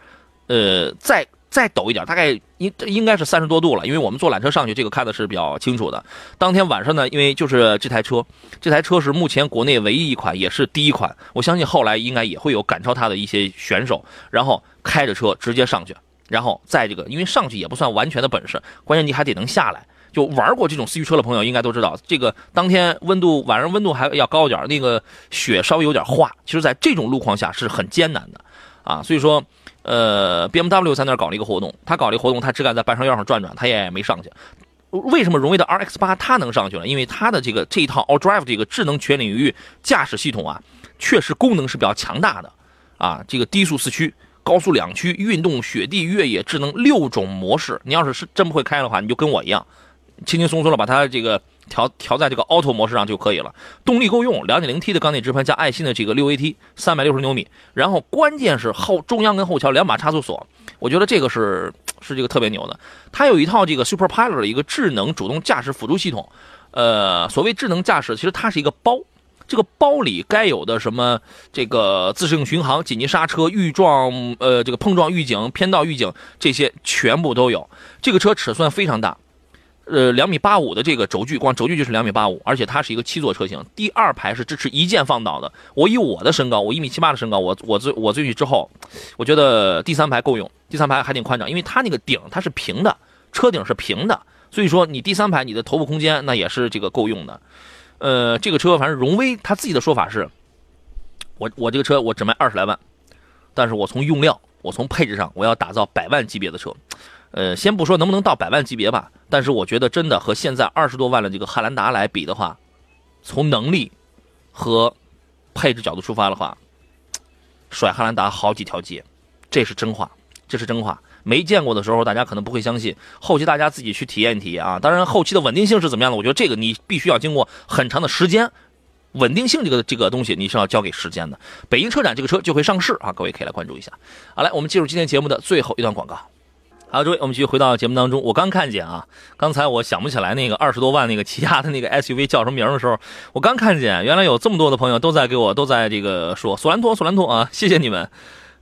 Speaker 1: 呃，再再陡一点，大概应应该是三十多度了，因为我们坐缆车上去，这个看的是比较清楚的。当天晚上呢，因为就是这台车，这台车是目前国内唯一一款，也是第一款，我相信后来应该也会有赶超它的一些选手，然后开着车直接上去。然后在这个，因为上去也不算完全的本事，关键你还得能下来。就玩过这种四驱车的朋友应该都知道，这个当天温度晚上温度还要高点，那个雪稍微有点化，其实在这种路况下是很艰难的啊。所以说，呃，BMW 在那儿搞了一个活动，他搞了一个活动，他只敢在半山腰上转转，他也没上去。为什么荣威的 RX 八它能上去呢？因为它的这个这一套 All Drive 这个智能全领域驾驶系统啊，确实功能是比较强大的啊。这个低速四驱、高速两驱、运动、雪地、越野、智能六种模式，你要是是真不会开的话，你就跟我一样，轻轻松松的把它这个调调在这个 Auto 模式上就可以了。动力够用，2.0T 的缸内直喷加爱信的这个 6AT，三百六十牛米，然后关键是后中央跟后桥两把差速锁，我觉得这个是是这个特别牛的。它有一套这个 Super Pilot 的一个智能主动驾驶辅助系统，呃，所谓智能驾驶，其实它是一个包，这个包里该有的什么这个自适应巡航、紧急刹车、预撞呃这个碰撞预警、偏道预警这些全部都有。这个车尺寸非常大，呃，两米八五的这个轴距，光轴距就是两米八五，而且它是一个七座车型，第二排是支持一键放倒的。我以我的身高，我一米七八的身高，我我最我进去之后，我觉得第三排够用，第三排还挺宽敞，因为它那个顶它是平的，车顶是平的，所以说你第三排你的头部空间那也是这个够用的。呃，这个车反正荣威他自己的说法是，我我这个车我只卖二十来万，但是我从用料，我从配置上，我要打造百万级别的车。呃，先不说能不能到百万级别吧，但是我觉得真的和现在二十多万的这个汉兰达来比的话，从能力和配置角度出发的话，甩汉兰达好几条街，这是真话，这是真话。没见过的时候，大家可能不会相信，后期大家自己去体验体验啊。当然，后期的稳定性是怎么样的，我觉得这个你必须要经过很长的时间，稳定性这个这个东西你是要交给时间的。北京车展这个车就会上市啊，各位可以来关注一下。好，来我们进入今天节目的最后一段广告。好，诸位，我们继续回到节目当中。我刚看见啊，刚才我想不起来那个二十多万那个起亚的那个 SUV 叫什么名的时候，我刚看见，原来有这么多的朋友都在给我都在这个说索兰托，索兰托啊，谢谢你们。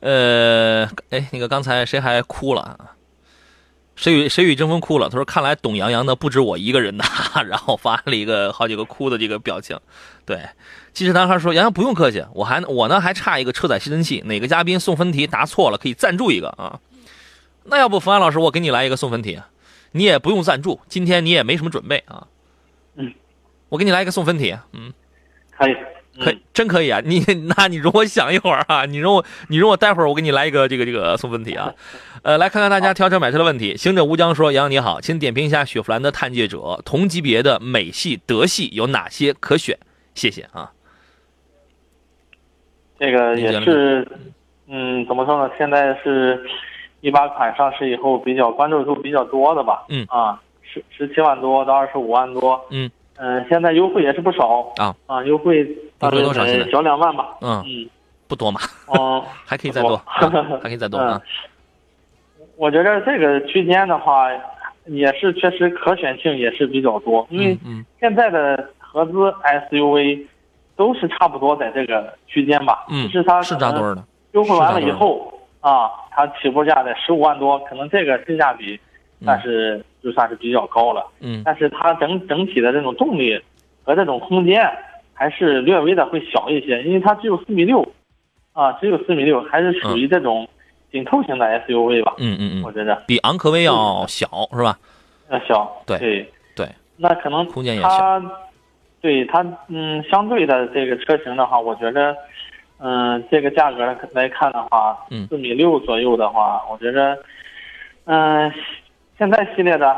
Speaker 1: 呃，哎，那个刚才谁还哭了？谁与谁与争锋哭了？他说：“看来懂杨洋的不止我一个人呐。”然后发了一个好几个哭的这个表情。对，其实男孩说：“杨洋不用客气，我还我呢还差一个车载吸尘器，哪个嘉宾送分题答错了可以赞助一个啊？那要不冯安老师，我给你来一个送分题，你也不用赞助，今天你也没什么准备啊。
Speaker 2: 嗯，
Speaker 1: 我给你来一个送分题，嗯，
Speaker 2: 可以，
Speaker 1: 可以，真可以啊！你 那你容我想一会儿啊，你容我你容我待会儿我给你来一个这个这个送分题啊。呃，来看看大家挑车买车的问题。行者无疆说：“杨洋你好，请点评一下雪佛兰的探界者同级别的美系、德系有哪些可选？谢谢啊。
Speaker 2: 这个也是，嗯，怎么说呢？现在是一八款上市以后比较关注度比较多的吧？
Speaker 1: 嗯
Speaker 2: 啊，十十七万多到二十五万多。
Speaker 1: 嗯
Speaker 2: 嗯，现在优惠也是不少
Speaker 1: 啊
Speaker 2: 啊，优惠大概
Speaker 1: 多少现在
Speaker 2: 小两万吧。
Speaker 1: 嗯，
Speaker 2: 嗯，
Speaker 1: 不多嘛，
Speaker 2: 哦，
Speaker 1: 还可以再多，啊还可以再多啊。
Speaker 2: 我觉得这个区间的话，也是确实可选性也是比较多，因为
Speaker 1: 嗯
Speaker 2: 现在的合资 SUV 都是差不多在这个区间吧。
Speaker 1: 嗯，
Speaker 2: 是它
Speaker 1: 是扎堆儿的。
Speaker 2: 优惠完了以后啊，它起步价在十五万多，可能这个性价比算是、就算是比较高了。
Speaker 1: 嗯
Speaker 2: 但是它整整体的这种动力和这种空间还是略微的会小一些，因为它只有四米六，啊，只有四米六，还是属于这种紧凑型的 SUV 吧。
Speaker 1: 嗯嗯嗯，
Speaker 2: 我觉得
Speaker 1: 比昂科威要小是吧？
Speaker 2: 要小。
Speaker 1: 对
Speaker 2: 对
Speaker 1: 对，
Speaker 2: 那可能
Speaker 1: 空间也小
Speaker 2: 它，对它嗯，相对的这个车型的话，我觉得，嗯，这个价格来看的话，
Speaker 1: 嗯。
Speaker 2: 四米六左右的话，我觉得，嗯，现在系列的，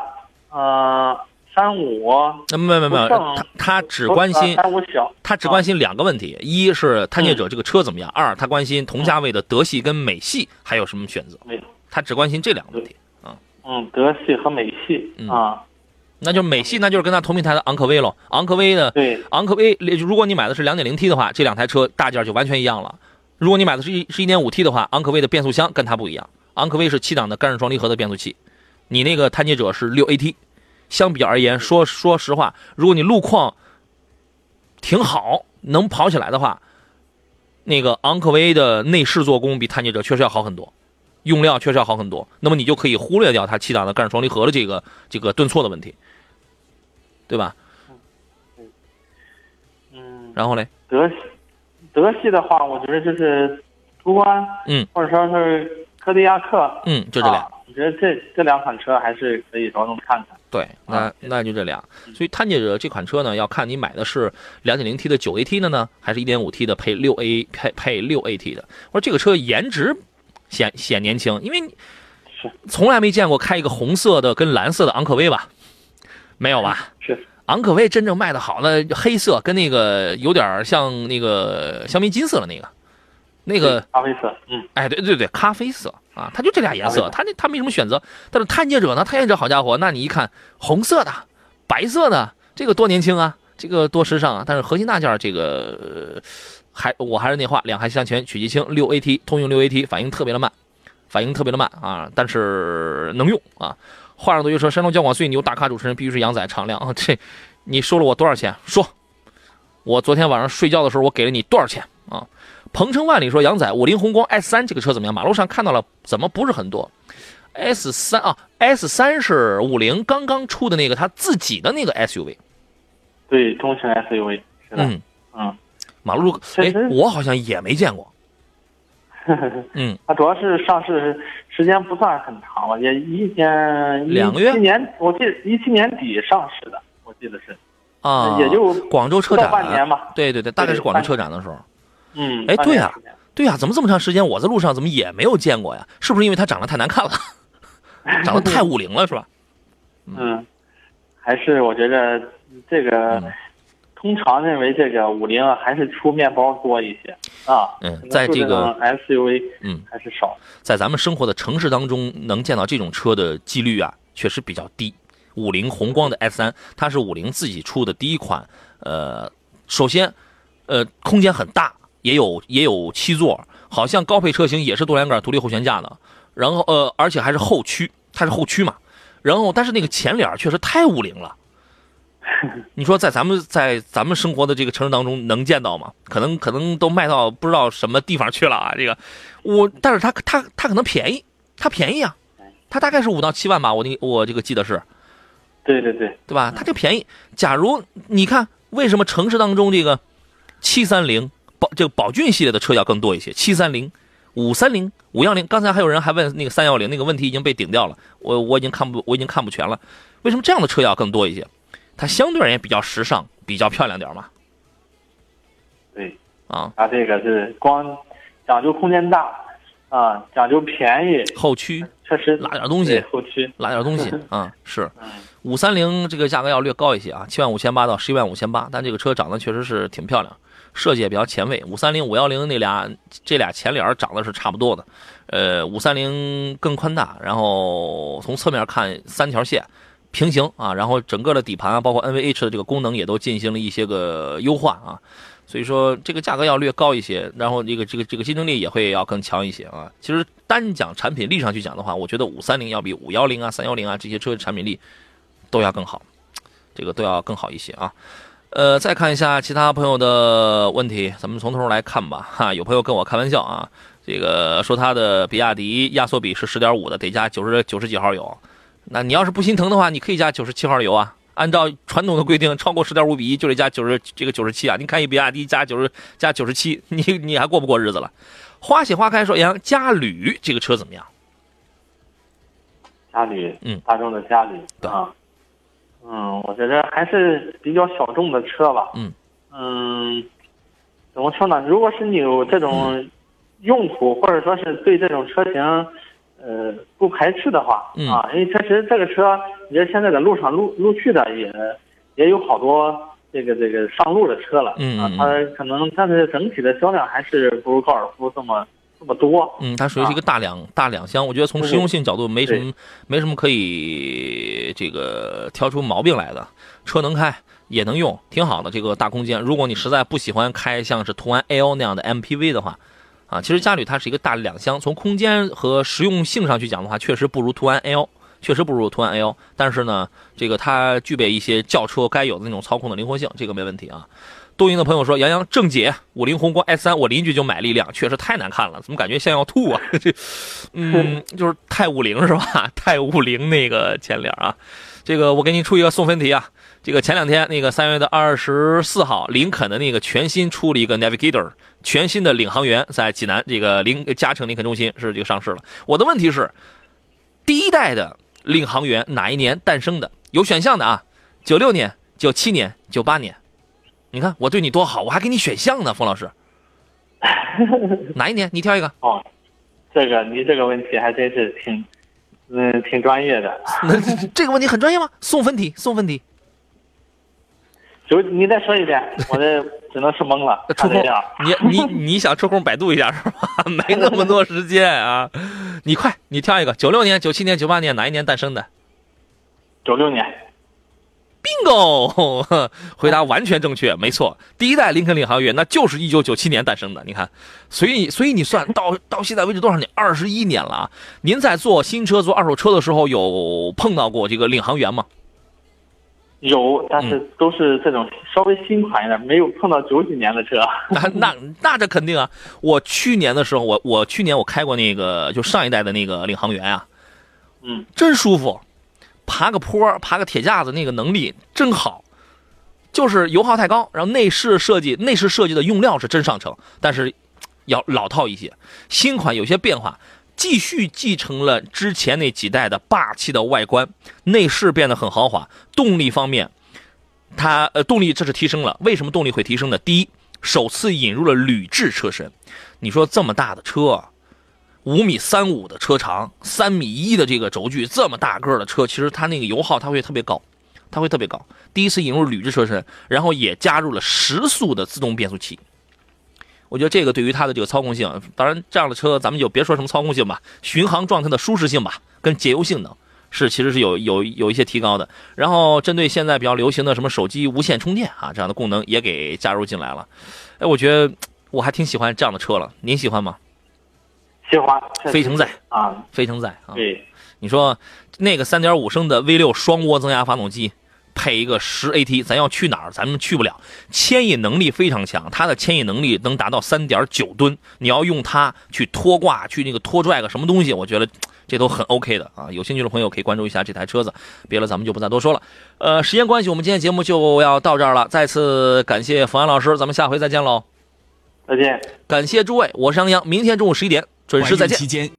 Speaker 2: 呃，三五
Speaker 1: 那没有没有没有，他他只关心
Speaker 2: 三五小，
Speaker 1: 他只关心两个问题，一是探界者这个车怎么样，二他关心同价位的德系跟美系还有什么选择，
Speaker 2: 没
Speaker 1: 他只关心这两个问题。
Speaker 2: 嗯，德系和美系
Speaker 1: 嗯。
Speaker 2: 啊，
Speaker 1: 那就是美系，那就是跟它同平台的昂科威喽。昂科威的
Speaker 2: 对，
Speaker 1: 昂科威，如果你买的是 2.0T 的话，这两台车大件就完全一样了。如果你买的是一是一点五 T 的话，昂科威的变速箱跟它不一样，昂科威是七档的干式双离合的变速器，你那个探界者是六 AT。相比而言，说说实话，如果你路况挺好，能跑起来的话，那个昂科威的内饰做工比探界者确实要好很多，用料确实要好很多。那么你就可以忽略掉它七档的干式双离合的这个这个顿挫的问题，对吧？
Speaker 2: 嗯，
Speaker 1: 然后嘞，
Speaker 2: 德系德系的话，我觉得就是途观，
Speaker 1: 嗯，
Speaker 2: 或者说是科迪亚克，
Speaker 1: 嗯，就这俩。
Speaker 2: 啊觉得这这两款车还是可以着重看看。
Speaker 1: 对，那那就这俩。所以探界者这款车呢，要看你买的是 2.0T 的 9AT 的呢，还是一点五 T 的配六 A 配配六 AT 的。我说这个车颜值显显年轻，因为
Speaker 2: 是
Speaker 1: 从来没见过开一个红色的跟蓝色的昂科威吧？没有吧？
Speaker 2: 是
Speaker 1: 昂科威真正卖的好的黑色跟那个有点像那个香槟金色的那个，那个
Speaker 2: 咖啡色，嗯，
Speaker 1: 哎，对对对，咖啡色啊，它就这俩颜色，它那它没什么选择。但是探界者呢，探界者好家伙，那你一看红色的、白色的，这个多年轻啊，这个多时尚啊。但是核心大件儿这个、呃还我还是那话，两害相权取其轻，六 AT 通用六 AT 反应特别的慢，反应特别的慢啊，但是能用啊。话上都就说，山东交广最牛大咖主持人必须是杨仔常亮 啊，这你收了我多少钱？说，我昨天晚上睡觉的时候我给了你多少钱啊？鹏程万里说：“杨仔，五菱宏光 S 三这个车怎么样？马路上看到了，怎么不是很多？S 三啊，S 三是五菱刚刚出的那个他自己的那个 SUV。
Speaker 2: 对，中型 SUV 是的，
Speaker 1: 嗯，
Speaker 2: 嗯，
Speaker 1: 马路哎，我好像也没见过。嗯，
Speaker 2: 它主要是上市时间不算很长了，也一年
Speaker 1: 两个月？
Speaker 2: 一七年我记得一七年底上市的，我记得是，
Speaker 1: 啊，
Speaker 2: 也就
Speaker 1: 广州车展
Speaker 2: 半年吧。
Speaker 1: 对对对，大概是广州车展的时候。
Speaker 2: 嗯，
Speaker 1: 哎对呀对呀、怎么这么长时间我在路上怎么也没有见过呀？是不是因为它长得太难看了，长得太五菱了是吧？
Speaker 2: 嗯，还是我觉得这个、
Speaker 1: 嗯。
Speaker 2: 通常认为这个五菱啊还是出面包多一些啊。
Speaker 1: 嗯在这个
Speaker 2: SUV
Speaker 1: 嗯，
Speaker 2: 还是少。
Speaker 1: 在咱们生活的城市当中，能见到这种车的几率啊，确实比较低。五菱宏光的 S 三，它是五菱自己出的第一款，呃，首先，呃，空间很大，也有也有七座，好像高配车型也是多连杆独立后悬架的，然后呃，而且还是后驱，它是后驱嘛，然后但是那个前脸确实太五菱了。你说在咱们在咱们生活的这个城市当中能见到吗？可能可能都卖到不知道什么地方去了啊！这个我，但是它它它可能便宜，它便宜啊，它大概是五到七万吧，我那我这个记得是，
Speaker 2: 对对对，
Speaker 1: 对吧？它就便宜。假如你看为什么城市当中这个七三零宝这个宝骏系列的车要更多一些？七三零、五三零、五幺零，刚才还有人还问那个三幺零那个问题已经被顶掉了，我我已经看不我已经看不全了。为什么这样的车要更多一些？它相对而言比较时尚，比较漂亮点嘛。
Speaker 2: 对，
Speaker 1: 啊，
Speaker 2: 它这个是光讲究空间大啊，讲究便宜，
Speaker 1: 后驱
Speaker 2: 确实
Speaker 1: 拉点东西
Speaker 2: 对后驱，
Speaker 1: 拉点东西 啊，是
Speaker 2: 嗯，
Speaker 1: 五三零这个价格要略高一些啊，七万五千八到十一万五千八，但这个车长得确实是挺漂亮，设计也比较前卫。五三零、五幺零那俩这俩前脸长得是差不多的，呃，五三零更宽大，然后从侧面看三条线平行啊，然后整个的底盘啊，包括 NVH 的这个功能也都进行了一些个优化啊。所以说这个价格要略高一些，然后这个这个这个竞争力也会要更强一些啊。其实单讲产品力上去讲的话，我觉得五三零要比五幺零啊、三幺零啊这些车的产品力都要更好，这个都要更好一些啊。呃，再看一下其他朋友的问题，咱们从头来看吧。哈，有朋友跟我开玩笑啊，这个说他的比亚迪压缩比是十点五的，得加九十九十几号油。那你要是不心疼的话，你可以加九十七号油啊。按照传统的规定，超过十点五比一就得加九十这个九十七啊。你看一比亚迪加九十加九十七，你你还过不过日子了？花谢花开说杨嘉旅这个车怎么样？
Speaker 2: 嘉旅，
Speaker 1: 嗯
Speaker 2: 大众的嘉旅
Speaker 1: 对
Speaker 2: 啊，嗯，我觉得还是比较小众的车吧，
Speaker 1: 嗯
Speaker 2: 嗯，怎么说呢？如果是你有这
Speaker 1: 嗯
Speaker 2: 种用途，或者说是对这种车型，呃，不排斥的话，
Speaker 1: 嗯。
Speaker 2: 啊，因为确实这个车，你看现在在路上陆陆续的也也有好多这个这个上路的车了，
Speaker 1: 嗯，
Speaker 2: 它可能但是整体的销量还是不如高尔夫这么这么多，
Speaker 1: 嗯，它属于是一个大两、大两厢，我觉得从实用性角度没什么没什么可以这个挑出毛病来的，车能开也能用，挺好的这个大空间。如果你实在不喜欢开像是途安 L 那样的 MPV 的话，啊，其实嘉旅它是一个大两厢，从空间和实用性上去讲的话，确实不如途安 L。确实不如途安 L，但是呢，这个它具备一些轿车该有的那种操控的灵活性，这个没问题啊。东营的朋友说：“杨洋正解，五菱宏光 S 三，我邻居就买了一辆，确实太难看了，怎么感觉像要吐啊？这，嗯，就是太五菱是吧？太五菱那个前脸啊。这个我给你出一个送分题啊。这个前两天那个三月的二十四号，林肯的那个全新出了一个 Navigator，全新的领航员在济南这个林嘉诚林肯中心是这个上市了。我的问题是，第一代的领航员哪一年诞生的？有选项的啊，九六年、九七年、九八年。你看我对你多好，我还给你选项呢，冯老师。哪一年？你挑一个。
Speaker 2: 哦，这个你这个问题还真是挺，嗯，挺专业的。
Speaker 1: 那这个问题很专业吗？送分题，送分题。
Speaker 2: 就你再说一遍，我这只能是懵了。
Speaker 1: 抽空你你你想抽空百度一下是吧？没那么多时间啊，你快，你挑一个，九六年、九七年、九八年哪一年诞生的
Speaker 2: 九六年。
Speaker 1: ？bingo，回答完全正确，没错，第一代林肯领航员那就是一九九七年诞生的。你看，所以所以你算到到现在为止多少年？二十一年了啊！您在做新车、做二手车的时候，有碰到过这个领航员吗？
Speaker 2: 有，但是
Speaker 1: 嗯
Speaker 2: 都是这种稍微新款一点，没有碰到九几年的车。
Speaker 1: 那那那这肯定啊！我去年的时候，我我去年我开过那个就上一代的那个领航员啊，
Speaker 2: 嗯，
Speaker 1: 真舒服，爬个坡，爬个铁架子，那个能力真好。就是油耗太高，然后内饰设计内饰设计的用料是真上乘，但是要老套一些。新款有些变化，继续继承了之前那几代的霸气的外观，内饰变得很豪华。动力方面，它呃动力这是提升了。为什么动力会提升呢？第一，首次引入了铝制车身。你说这么大的车，五米三五的车长，三米一的这个轴距，这么大个的车，其实它那个油耗它会特别高，它会特别高。第一次引入铝制车身，然后也加入了十速的自动变速器。我觉得这个对于它的这个操控性，当然这样的车咱们就别说什么操控性吧，巡航状态的舒适性吧，跟节油性能是其实是有有有一些提高的。然后针对现在比较流行的什么手机无线充电啊这样的功能也给加入进来了。哎，我觉得我还挺喜欢这样的车了，您喜欢吗？
Speaker 2: 喜欢。
Speaker 1: 非承载
Speaker 2: 啊，
Speaker 1: 非承载啊，
Speaker 2: 对，
Speaker 1: 你说那个三点五升的 V 六双涡增压发动机，配一个十 AT，咱要去哪儿？咱们去不了。牵引能力非常强，它的牵引能力能达到三点九吨。你要用它去拖挂、去那个拖拽个什么东西，我觉得这都很 OK 的啊。有兴趣的朋友可以关注一下这台车子。别了，咱们就不再多说了。呃，时间关系，我们今天节目就要到这儿了。再次感谢冯安老师，咱们下回再见喽。
Speaker 2: 再见。
Speaker 1: 感谢诸位，我是杨洋，明天中午十一点准时再见。
Speaker 4: 期间